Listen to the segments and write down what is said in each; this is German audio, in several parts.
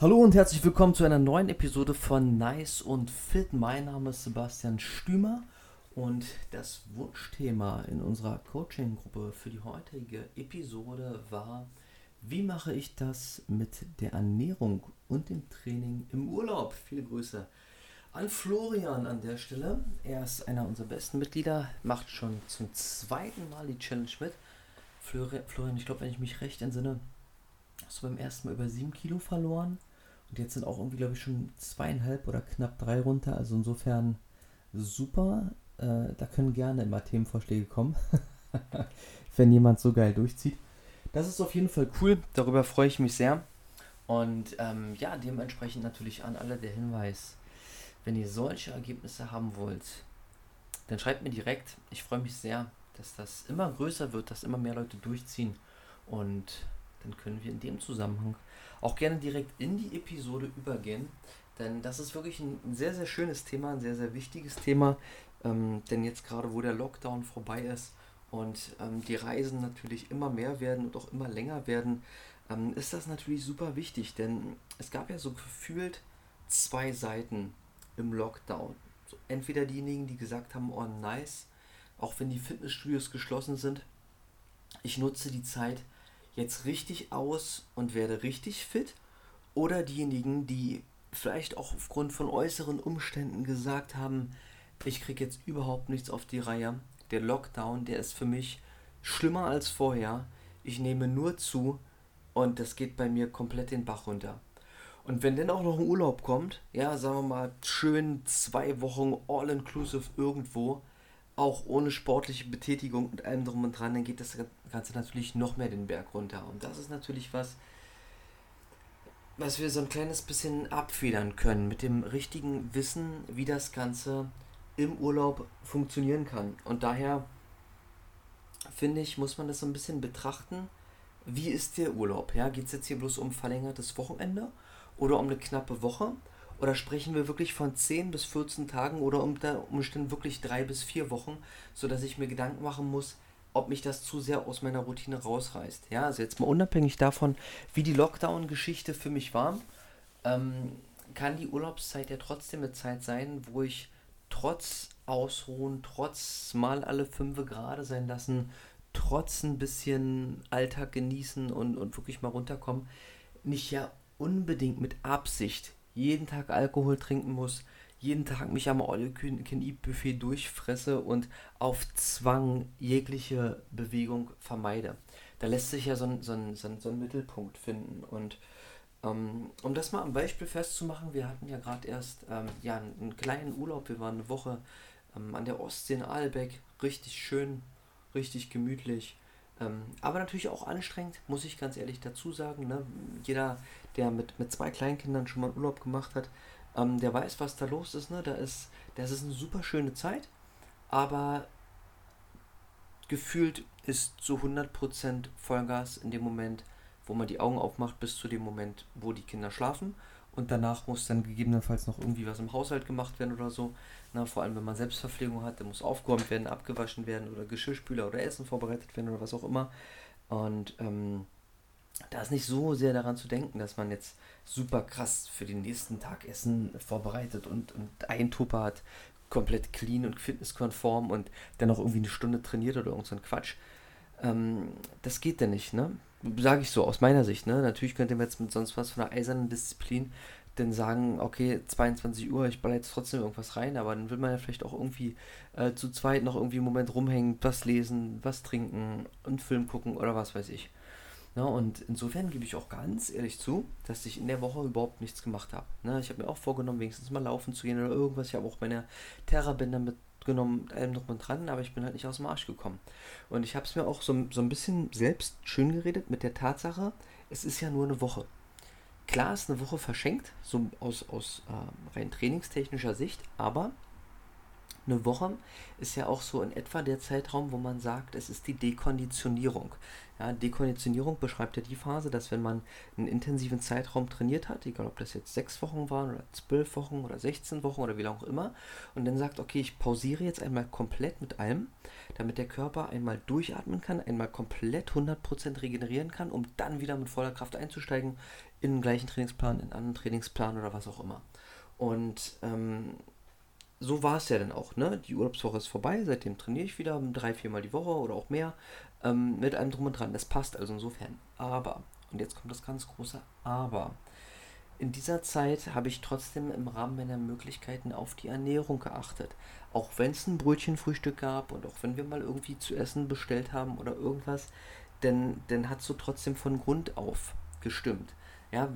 Hallo und herzlich willkommen zu einer neuen Episode von Nice und Fit. Mein Name ist Sebastian Stümer und das Wunschthema in unserer Coaching-Gruppe für die heutige Episode war, wie mache ich das mit der Ernährung und dem Training im Urlaub? Viele Grüße an Florian an der Stelle. Er ist einer unserer besten Mitglieder, macht schon zum zweiten Mal die Challenge mit. Florian, ich glaube, wenn ich mich recht entsinne, hast du beim ersten Mal über 7 Kilo verloren und jetzt sind auch irgendwie, glaube ich, schon zweieinhalb oder knapp drei runter. Also insofern super. Äh, da können gerne immer Themenvorschläge kommen, wenn jemand so geil durchzieht. Das ist auf jeden Fall cool. Darüber freue ich mich sehr. Und ähm, ja, dementsprechend natürlich an alle der Hinweis, wenn ihr solche Ergebnisse haben wollt, dann schreibt mir direkt. Ich freue mich sehr, dass das immer größer wird, dass immer mehr Leute durchziehen. Und dann können wir in dem Zusammenhang auch gerne direkt in die Episode übergehen. Denn das ist wirklich ein, sehr, sehr schönes Thema, ein sehr, sehr wichtiges Thema. Ähm, denn jetzt gerade, wo der Lockdown vorbei ist und ähm, die Reisen natürlich immer mehr werden und auch immer länger werden, ähm, ist das natürlich super wichtig. Denn es gab ja so gefühlt zwei Seiten im Lockdown. So, entweder diejenigen, die gesagt haben, oh nice, auch wenn die Fitnessstudios geschlossen sind, ich nutze die Zeit, jetzt richtig aus und werde richtig fit oder diejenigen, die vielleicht auch aufgrund von äußeren Umständen gesagt haben, ich kriege jetzt überhaupt nichts auf die Reihe. Der Lockdown, der ist für mich schlimmer als vorher. Ich nehme nur zu und das geht bei mir komplett den Bach runter. Und wenn dann auch noch ein Urlaub kommt, ja, sagen wir mal, schön zwei Wochen all-inclusive irgendwo, auch ohne sportliche Betätigung und allem drum und dran, dann geht das Ganze natürlich noch mehr den Berg runter. Und das ist natürlich was, was wir so ein kleines bisschen abfedern können mit dem richtigen Wissen, wie das Ganze im Urlaub funktionieren kann. Und daher finde ich, muss man das so ein bisschen betrachten. Wie ist der Urlaub? Ja, geht es jetzt hier bloß um verlängertes Wochenende oder um eine knappe Woche? Oder sprechen wir wirklich von 10 bis 14 Tagen oder unter Umständen wirklich 3 bis 4 Wochen, sodass ich mir Gedanken machen muss, ob mich das zu sehr aus meiner Routine rausreißt. Ja, also jetzt mal unabhängig davon, wie die Lockdown-Geschichte für mich war, ähm, kann die Urlaubszeit ja trotzdem eine Zeit sein, wo ich trotz Ausruhen, trotz mal alle fünf gerade sein lassen, trotz ein bisschen Alltag genießen und, und wirklich mal runterkommen, nicht ja unbedingt mit Absicht jeden Tag Alkohol trinken muss, jeden Tag mich am All-You-Can-Eat-Buffet durchfresse und auf Zwang jegliche Bewegung vermeide. Da lässt sich ja so ein, so ein, so ein, so ein Mittelpunkt finden. Und ähm, um das mal am Beispiel festzumachen, wir hatten ja gerade erst ähm, ja, einen kleinen Urlaub. Wir waren eine Woche ähm, an der Ostsee in Aalbeck. Richtig schön, richtig gemütlich. Ähm, aber natürlich auch anstrengend, muss ich ganz ehrlich dazu sagen. Ne? Jeder der mit, mit zwei Kleinkindern schon mal Urlaub gemacht hat, ähm, der weiß, was da los ist. Ne? Da ist, das ist eine super schöne Zeit, aber gefühlt ist zu 100% Vollgas in dem Moment, wo man die Augen aufmacht, bis zu dem Moment, wo die Kinder schlafen. Und danach muss dann gegebenenfalls noch irgendwie was im Haushalt gemacht werden oder so. Na, vor allem, wenn man Selbstverpflegung hat, dann muss aufgeräumt werden, abgewaschen werden oder Geschirrspüler oder Essen vorbereitet werden oder was auch immer. Und ähm, da ist nicht so sehr daran zu denken, dass man jetzt super krass für den nächsten Tag Essen vorbereitet und, und ein Tupper hat, komplett clean und fitnesskonform und dann noch irgendwie eine Stunde trainiert oder irgend so ein Quatsch. Ähm, das geht denn nicht, ne? Sage ich so aus meiner Sicht, ne? Natürlich könnte man jetzt mit sonst was von einer eisernen Disziplin dann sagen, okay, 22 Uhr, ich baller jetzt trotzdem irgendwas rein, aber dann will man ja vielleicht auch irgendwie äh, zu zweit noch irgendwie einen Moment rumhängen, was lesen, was trinken, einen Film gucken oder was weiß ich. Ja, und insofern gebe ich auch ganz ehrlich zu, dass ich in der Woche überhaupt nichts gemacht habe. Ne, ich habe mir auch vorgenommen, wenigstens mal laufen zu gehen oder irgendwas. Ich habe auch meine Terrabänder mitgenommen, allem noch mal dran, aber ich bin halt nicht aus dem Arsch gekommen. Und ich habe es mir auch so, so ein bisschen selbst schön geredet mit der Tatsache, es ist ja nur eine Woche. Klar ist eine Woche verschenkt, so aus, aus äh, rein trainingstechnischer Sicht, aber eine Woche ist ja auch so in etwa der Zeitraum, wo man sagt, es ist die Dekonditionierung. Ja, Dekonditionierung beschreibt ja die Phase, dass wenn man einen intensiven Zeitraum trainiert hat, egal ob das jetzt sechs Wochen waren oder zwölf Wochen oder 16 Wochen oder wie lange auch immer, und dann sagt, okay, ich pausiere jetzt einmal komplett mit allem, damit der Körper einmal durchatmen kann, einmal komplett 100% regenerieren kann, um dann wieder mit voller Kraft einzusteigen in den gleichen Trainingsplan, in einen anderen Trainingsplan oder was auch immer. Und ähm, so war es ja dann auch. Ne? Die Urlaubswoche ist vorbei, seitdem trainiere ich wieder drei, viermal die Woche oder auch mehr ähm, mit einem Drum und Dran. Das passt also insofern. Aber, und jetzt kommt das ganz große Aber. In dieser Zeit habe ich trotzdem im Rahmen meiner Möglichkeiten auf die Ernährung geachtet. Auch wenn es ein Brötchenfrühstück gab und auch wenn wir mal irgendwie zu essen bestellt haben oder irgendwas, denn dann hat so trotzdem von Grund auf gestimmt. Ja,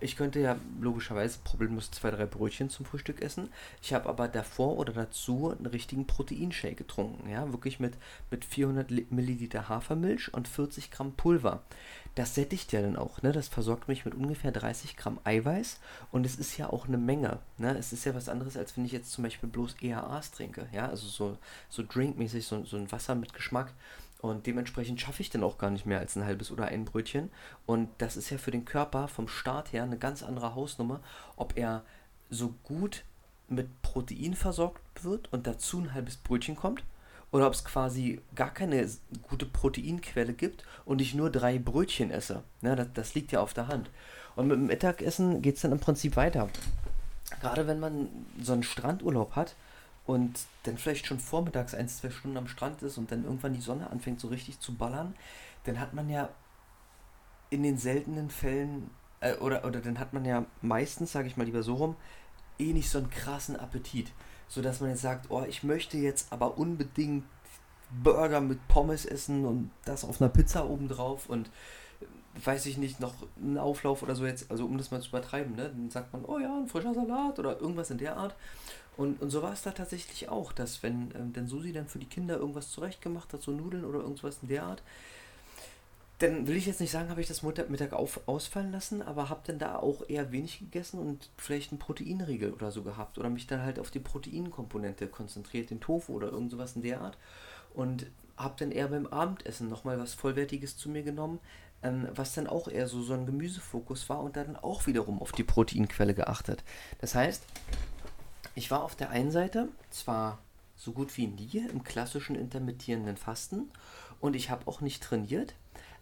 ich könnte ja logischerweise problemlos zwei, drei Brötchen zum Frühstück essen. Ich habe aber davor oder dazu einen richtigen Proteinshake getrunken. Ja, wirklich mit, mit 400 Milliliter Hafermilch und 40 Gramm Pulver. Das sättigt ja dann auch. Ne? Das versorgt mich mit ungefähr 30 Gramm Eiweiß und es ist ja auch eine Menge. Ne? Es ist ja was anderes, als wenn ich jetzt zum Beispiel bloß EAAs trinke. Ja, also so, so drinkmäßig, so, so ein Wasser mit Geschmack. Und dementsprechend schaffe ich dann auch gar nicht mehr als ein halbes oder ein Brötchen. Und das ist ja für den Körper vom Start her eine ganz andere Hausnummer, ob er so gut mit Protein versorgt wird und dazu ein halbes Brötchen kommt oder ob es quasi gar keine gute Proteinquelle gibt und ich nur drei Brötchen esse. Ja, das, das liegt ja auf der Hand. Und mit dem Mittagessen geht es dann im Prinzip weiter. Gerade wenn man so einen Strandurlaub hat, und dann vielleicht schon vormittags ein, zwei Stunden am Strand ist und dann irgendwann die Sonne anfängt so richtig zu ballern, dann hat man ja in den seltenen Fällen, äh, oder, oder dann hat man ja meistens, sage ich mal lieber so rum, eh nicht so einen krassen Appetit. Sodass man jetzt sagt, oh, ich möchte jetzt aber unbedingt Burger mit Pommes essen und das auf einer Pizza obendrauf und weiß ich nicht, noch einen Auflauf oder so jetzt, also um das mal zu übertreiben, ne? Dann sagt man, oh ja, ein frischer Salat oder irgendwas in der Art. Und, und so war es da tatsächlich auch, dass wenn ähm, denn Susi dann für die Kinder irgendwas zurechtgemacht hat, so Nudeln oder irgendwas in der Art, dann will ich jetzt nicht sagen, habe ich das Mittag auf, ausfallen lassen, aber habe dann da auch eher wenig gegessen und vielleicht einen Proteinriegel oder so gehabt oder mich dann halt auf die Proteinkomponente konzentriert, den Tofu oder irgend sowas in der Art und habe dann eher beim Abendessen nochmal was Vollwertiges zu mir genommen, ähm, was dann auch eher so, so ein Gemüsefokus war und dann auch wiederum auf die Proteinquelle geachtet. Das heißt, ich war auf der einen Seite zwar so gut wie nie im klassischen intermittierenden Fasten und ich habe auch nicht trainiert,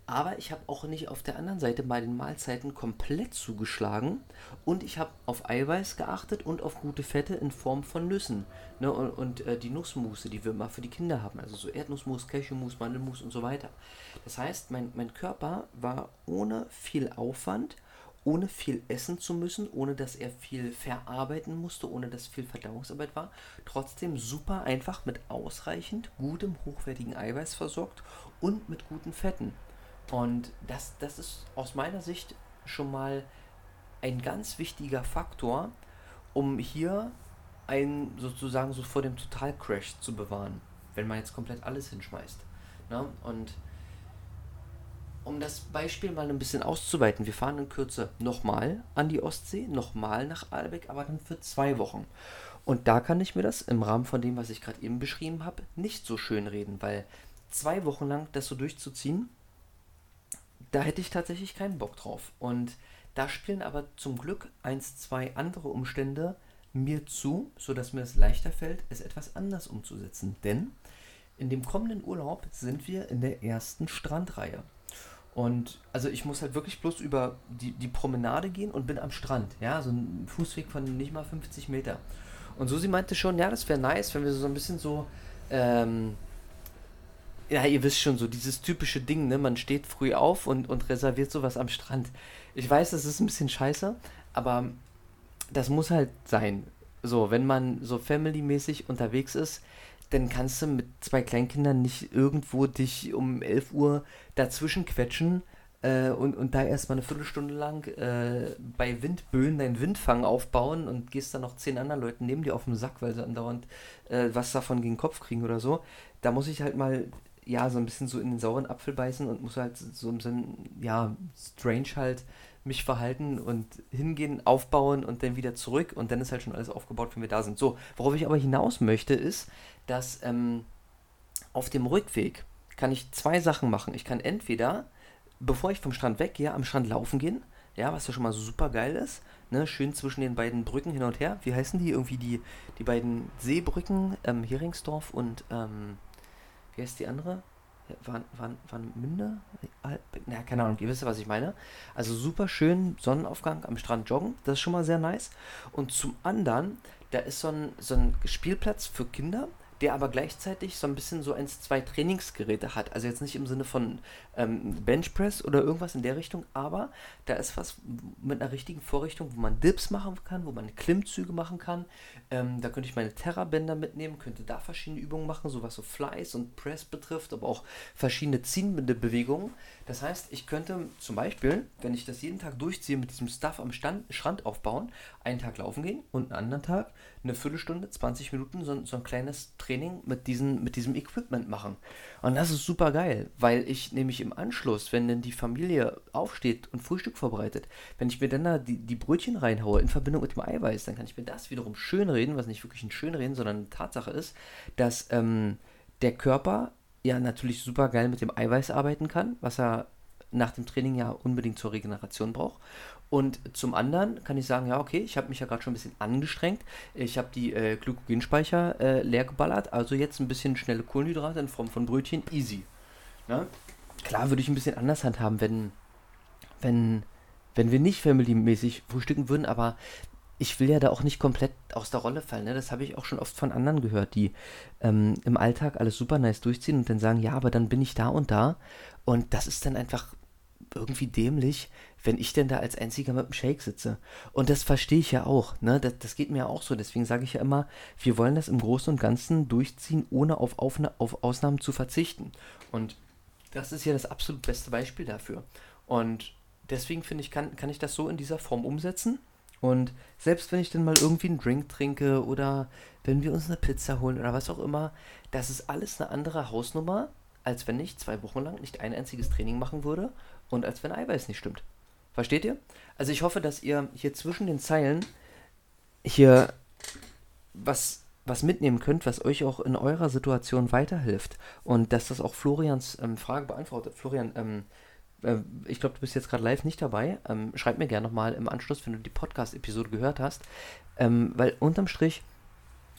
aber ich habe auch nicht auf der anderen Seite bei den Mahlzeiten komplett zugeschlagen und ich habe auf Eiweiß geachtet und auf gute Fette in Form von Nüssen. Ne, und, und äh, die Nussmusse, die wir immer für die Kinder haben, also so Erdnussmus, Cashewmus, Mandelmus und so weiter. Das heißt, mein, mein Körper war ohne viel Aufwand ohne viel essen zu müssen, ohne dass er viel verarbeiten musste, ohne dass viel Verdauungsarbeit war, trotzdem super einfach mit ausreichend gutem, hochwertigen Eiweiß versorgt und mit guten Fetten. Und das, das ist aus meiner Sicht schon mal ein ganz wichtiger Faktor, um hier einen sozusagen so vor dem Totalcrash zu bewahren, wenn man jetzt komplett alles hinschmeißt. Ne? Und um das Beispiel mal ein bisschen auszuweiten, wir fahren in Kürze nochmal an die Ostsee, nochmal nach Albeck, aber dann für zwei Wochen. Und da kann ich mir das im Rahmen von dem, was ich gerade eben beschrieben habe, nicht so schön reden, weil zwei Wochen lang das so durchzuziehen, da hätte ich tatsächlich keinen Bock drauf. Und da spielen aber zum Glück eins, zwei andere Umstände mir zu, sodass mir es leichter fällt, es etwas anders umzusetzen. Denn in dem kommenden Urlaub sind wir in der ersten Strandreihe. Und also ich muss halt wirklich bloß über die, die Promenade gehen und bin am Strand. Ja, so ein Fußweg von nicht mal 50 Meter. Und Susi meinte schon, ja, das wäre nice, wenn wir so ein bisschen so, ähm, ja, ihr wisst schon, so dieses typische Ding, ne? Man steht früh auf und, und reserviert sowas am Strand. Ich weiß, das ist ein bisschen scheiße, aber das muss halt sein. So, wenn man so family-mäßig unterwegs ist, dann kannst du mit zwei Kleinkindern nicht irgendwo dich um 11 Uhr dazwischen quetschen äh, und, und da erstmal eine Viertelstunde lang äh, bei Windböen deinen Windfang aufbauen und gehst dann noch zehn anderen Leuten neben dir auf den Sack, weil sie andauernd äh, was davon gegen den Kopf kriegen oder so. Da muss ich halt mal, ja, so ein bisschen so in den sauren Apfel beißen und muss halt so im Sinn, ja, strange halt mich verhalten und hingehen, aufbauen und dann wieder zurück und dann ist halt schon alles aufgebaut, wenn wir da sind. So, worauf ich aber hinaus möchte, ist, dass ähm, auf dem Rückweg kann ich zwei Sachen machen. Ich kann entweder, bevor ich vom Strand weggehe, am Strand laufen gehen, ja, was ja schon mal super geil ist, ne, schön zwischen den beiden Brücken hin und her. Wie heißen die? Irgendwie die, die beiden Seebrücken, ähm, Heringsdorf und, ähm, wie heißt die andere? Waren, waren, waren Münde? Na, keine Ahnung, ihr wisst ja, was ich meine. Also super schön Sonnenaufgang am Strand joggen, das ist schon mal sehr nice. Und zum anderen, da ist so ein, so ein Spielplatz für Kinder, der aber gleichzeitig so ein bisschen so eins, zwei Trainingsgeräte hat. Also jetzt nicht im Sinne von ähm, Benchpress oder irgendwas in der Richtung, aber da ist was mit einer richtigen Vorrichtung, wo man Dips machen kann, wo man Klimmzüge machen kann. Ähm, da könnte ich meine Terra-Bänder mitnehmen, könnte da verschiedene Übungen machen, so was so Flies und Press betrifft, aber auch verschiedene ziehende Bewegungen. Das heißt, ich könnte zum Beispiel, wenn ich das jeden Tag durchziehe, mit diesem Stuff am Stand, Strand aufbauen, einen Tag laufen gehen und einen anderen Tag eine Viertelstunde, 20 Minuten so, so ein kleines Training mit, diesen, mit diesem Equipment machen. Und das ist super geil, weil ich nämlich im Anschluss, wenn dann die Familie aufsteht und Frühstück vorbereitet, wenn ich mir dann da die, die Brötchen reinhaue in Verbindung mit dem Eiweiß, dann kann ich mir das wiederum schön reden, was nicht wirklich ein Schönreden, sondern eine Tatsache ist, dass ähm, der Körper ja natürlich super geil mit dem Eiweiß arbeiten kann, was er nach dem Training ja unbedingt zur Regeneration braucht. Und zum anderen kann ich sagen, ja, okay, ich habe mich ja gerade schon ein bisschen angestrengt. Ich habe die äh, Glykogenspeicher äh, leer geballert, also jetzt ein bisschen schnelle Kohlenhydrate in Form von Brötchen, easy. Ne? Klar würde ich ein bisschen anders handhaben, wenn, wenn, wenn wir nicht family-mäßig frühstücken würden, aber ich will ja da auch nicht komplett aus der Rolle fallen. Ne? Das habe ich auch schon oft von anderen gehört, die ähm, im Alltag alles super nice durchziehen und dann sagen, ja, aber dann bin ich da und da. Und das ist dann einfach irgendwie dämlich, wenn ich denn da als Einziger mit dem Shake sitze. Und das verstehe ich ja auch, ne? Das, das geht mir ja auch so. Deswegen sage ich ja immer, wir wollen das im Großen und Ganzen durchziehen, ohne auf, auf, auf Ausnahmen zu verzichten. Und das ist ja das absolut beste Beispiel dafür. Und deswegen finde ich, kann, kann ich das so in dieser Form umsetzen. Und selbst wenn ich dann mal irgendwie einen Drink trinke oder wenn wir uns eine Pizza holen oder was auch immer, das ist alles eine andere Hausnummer, als wenn ich zwei Wochen lang nicht ein einziges Training machen würde und als wenn Eiweiß nicht stimmt. Versteht ihr? Also ich hoffe, dass ihr hier zwischen den Zeilen hier was, was mitnehmen könnt, was euch auch in eurer Situation weiterhilft. Und dass das auch Florians ähm, Frage beantwortet. Florian, ähm, äh, ich glaube, du bist jetzt gerade live nicht dabei. Ähm, schreib mir gerne nochmal im Anschluss, wenn du die Podcast-Episode gehört hast. Ähm, weil unterm Strich,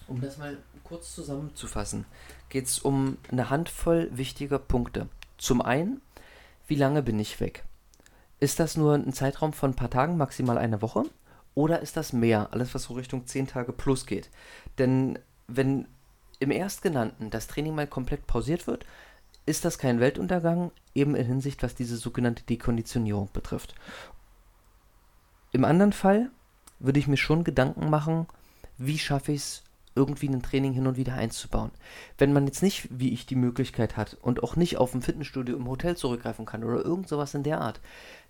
um das mal kurz zusammenzufassen, geht es um eine Handvoll wichtiger Punkte. Zum einen, wie lange bin ich weg? Ist das nur ein Zeitraum von ein paar Tagen, maximal eine Woche? Oder ist das mehr, alles was so Richtung 10 Tage plus geht? Denn wenn im Erstgenannten das Training mal komplett pausiert wird, ist das kein Weltuntergang, eben in Hinsicht, was diese sogenannte Dekonditionierung betrifft. Im anderen Fall würde ich mir schon Gedanken machen, wie schaffe ich es, irgendwie ein Training hin und wieder einzubauen. Wenn man jetzt nicht, wie ich, die Möglichkeit hat und auch nicht auf ein Fitnessstudio im Hotel zurückgreifen kann oder irgend sowas in der Art,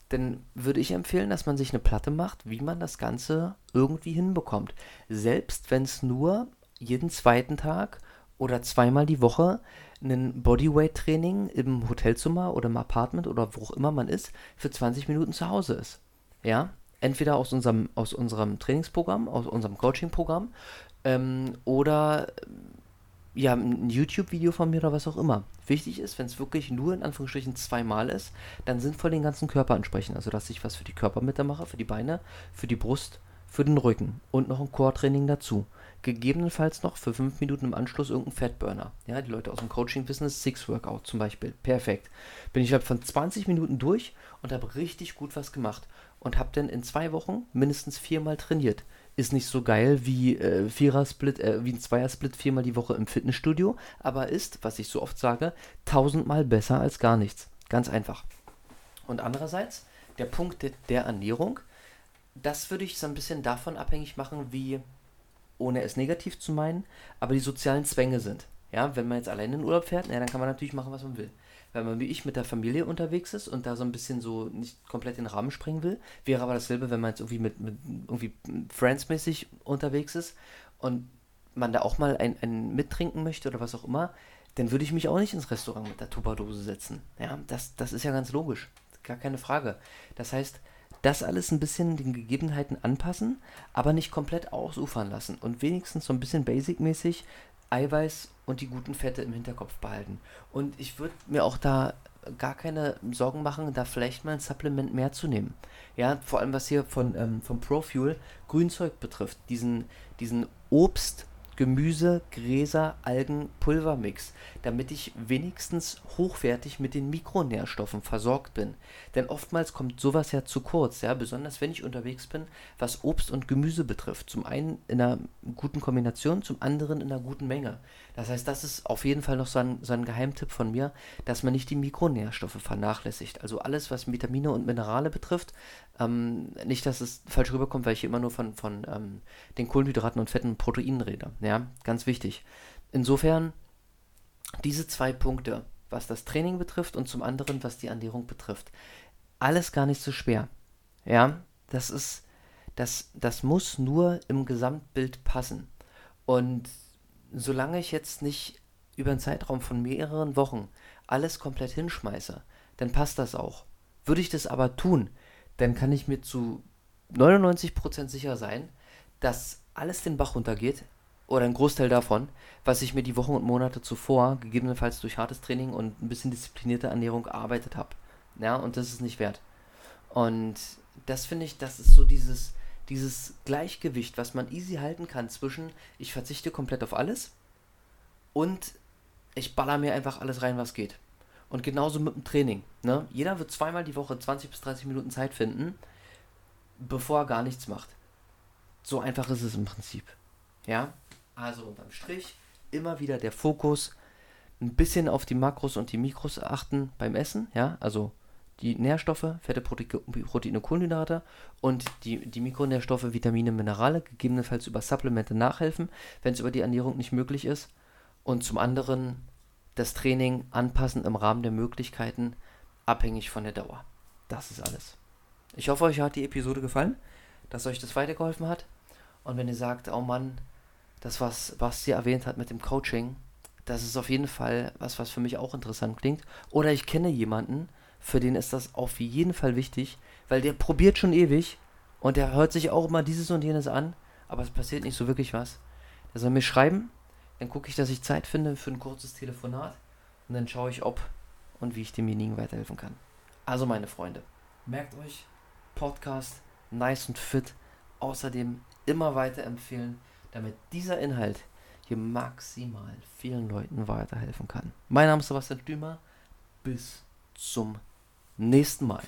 dann würde ich empfehlen, dass man sich eine Platte macht, wie man das Ganze irgendwie hinbekommt. Selbst wenn es nur jeden zweiten Tag oder zweimal die Woche ein Bodyweight-Training im Hotelzimmer oder im Apartment oder wo auch immer man ist, für 20 Minuten zu Hause ist. Ja, entweder aus unserem, aus unserem Trainingsprogramm, aus unserem Coaching-Programm ähm, oder ja, ein YouTube-Video von mir oder was auch immer. Wichtig ist, wenn es wirklich nur in Anführungsstrichen zweimal ist, dann sinnvoll den ganzen Körper ansprechen. Also, dass ich was für die Körpermitte mache, für die Beine, für die Brust, für den Rücken und noch ein Core-Training dazu. Gegebenenfalls noch für fünf Minuten im Anschluss irgendein Fatburner. Ja, die Leute aus dem Coaching-Business, Six-Workout zum Beispiel. Perfekt. Bin ich halt von 20 Minuten durch und habe richtig gut was gemacht. Und habe dann in zwei Wochen mindestens viermal trainiert ist nicht so geil wie äh, Vierer-Split, äh, wie ein Zweier-Split viermal die Woche im Fitnessstudio, aber ist, was ich so oft sage, tausendmal besser als gar nichts. Ganz einfach. Und andererseits, der Punkt der Ernährung, das würde ich so ein bisschen davon abhängig machen, wie, ohne es negativ zu meinen, aber die sozialen Zwänge sind. Ja, wenn man jetzt allein in den Urlaub fährt, ja, dann kann man natürlich machen, was man will wenn man wie ich mit der Familie unterwegs ist und da so ein bisschen so nicht komplett den Rahmen springen will. Wäre aber dasselbe, wenn man jetzt irgendwie mit, mit irgendwie Friends-mäßig unterwegs ist und man da auch mal ein, ein mittrinken möchte oder was auch immer, dann würde ich mich auch nicht ins Restaurant mit der Tupperdose setzen. Ja, das, das ist ja ganz logisch. Gar keine Frage. Das heißt, das alles ein bisschen den Gegebenheiten anpassen, aber nicht komplett ausufern lassen und wenigstens so ein bisschen basic-mäßig Eiweiß und die guten Fette im Hinterkopf behalten. Und ich würde mir auch da gar keine Sorgen machen, da vielleicht mal ein Supplement mehr zu nehmen. Ja, vor allem was hier von, ähm, vom ProFuel Grünzeug betrifft. Diesen, diesen Obst, Gemüse, Gräser, Algen, Pulvermix, damit ich wenigstens hochwertig mit den Mikronährstoffen versorgt bin. Denn oftmals kommt sowas ja zu kurz, ja, besonders wenn ich unterwegs bin, was Obst und Gemüse betrifft. Zum einen in einer guten Kombination, zum anderen in einer guten Menge. Das heißt, das ist auf jeden Fall noch so ein, so ein Geheimtipp von mir, dass man nicht die Mikronährstoffe vernachlässigt. Also alles, was Vitamine und Minerale betrifft, ähm, nicht, dass es falsch rüberkommt, weil ich immer nur von, von ähm, den Kohlenhydraten und Fetten und Proteinen rede. Ja, ganz wichtig. Insofern, diese zwei Punkte, was das Training betrifft und zum anderen, was die Ernährung betrifft, alles gar nicht so schwer. Ja, das ist, das, das muss nur im Gesamtbild passen. Und solange ich jetzt nicht über einen Zeitraum von mehreren Wochen alles komplett hinschmeiße, dann passt das auch. Würde ich das aber tun, dann kann ich mir zu 99% sicher sein, dass alles den Bach runtergeht, oder ein Großteil davon, was ich mir die Wochen und Monate zuvor, gegebenenfalls durch hartes Training und ein bisschen disziplinierte Ernährung erarbeitet habe. Ja, und das ist nicht wert. Und das finde ich, das ist so dieses, dieses Gleichgewicht, was man easy halten kann zwischen, ich verzichte komplett auf alles und ich baller mir einfach alles rein, was geht. Und genauso mit dem Training. Ne? Jeder wird zweimal die Woche 20 bis 30 Minuten Zeit finden, bevor er gar nichts macht. So einfach ist es im Prinzip. Ja, also unterm Strich immer wieder der Fokus, ein bisschen auf die Makros und die Mikros achten beim Essen, ja, also die Nährstoffe, Fette, Proteine, Kohlenhydrate und die, die Mikronährstoffe, Vitamine, Minerale, gegebenenfalls über Supplemente nachhelfen, wenn es über die Ernährung nicht möglich ist. Und zum anderen das Training anpassen im Rahmen der Möglichkeiten, abhängig von der Dauer. Das ist alles. Ich hoffe, euch hat die Episode gefallen, dass euch das weitergeholfen hat. Und wenn ihr sagt, oh Mann, das, was Basti erwähnt hat mit dem Coaching, das ist auf jeden Fall was, was für mich auch interessant klingt. Oder ich kenne jemanden, für den ist das auf jeden Fall wichtig, weil der probiert schon ewig und der hört sich auch immer dieses und jenes an, aber es passiert nicht so wirklich was. Der soll mir schreiben, dann gucke ich, dass ich Zeit finde für ein kurzes Telefonat und dann schaue ich, ob und wie ich demjenigen weiterhelfen kann. Also meine Freunde, merkt euch, Podcast, nice und fit, außerdem immer weiterempfehlen damit dieser Inhalt hier maximal vielen Leuten weiterhelfen kann. Mein Name ist Sebastian Stümer. Bis zum nächsten Mal.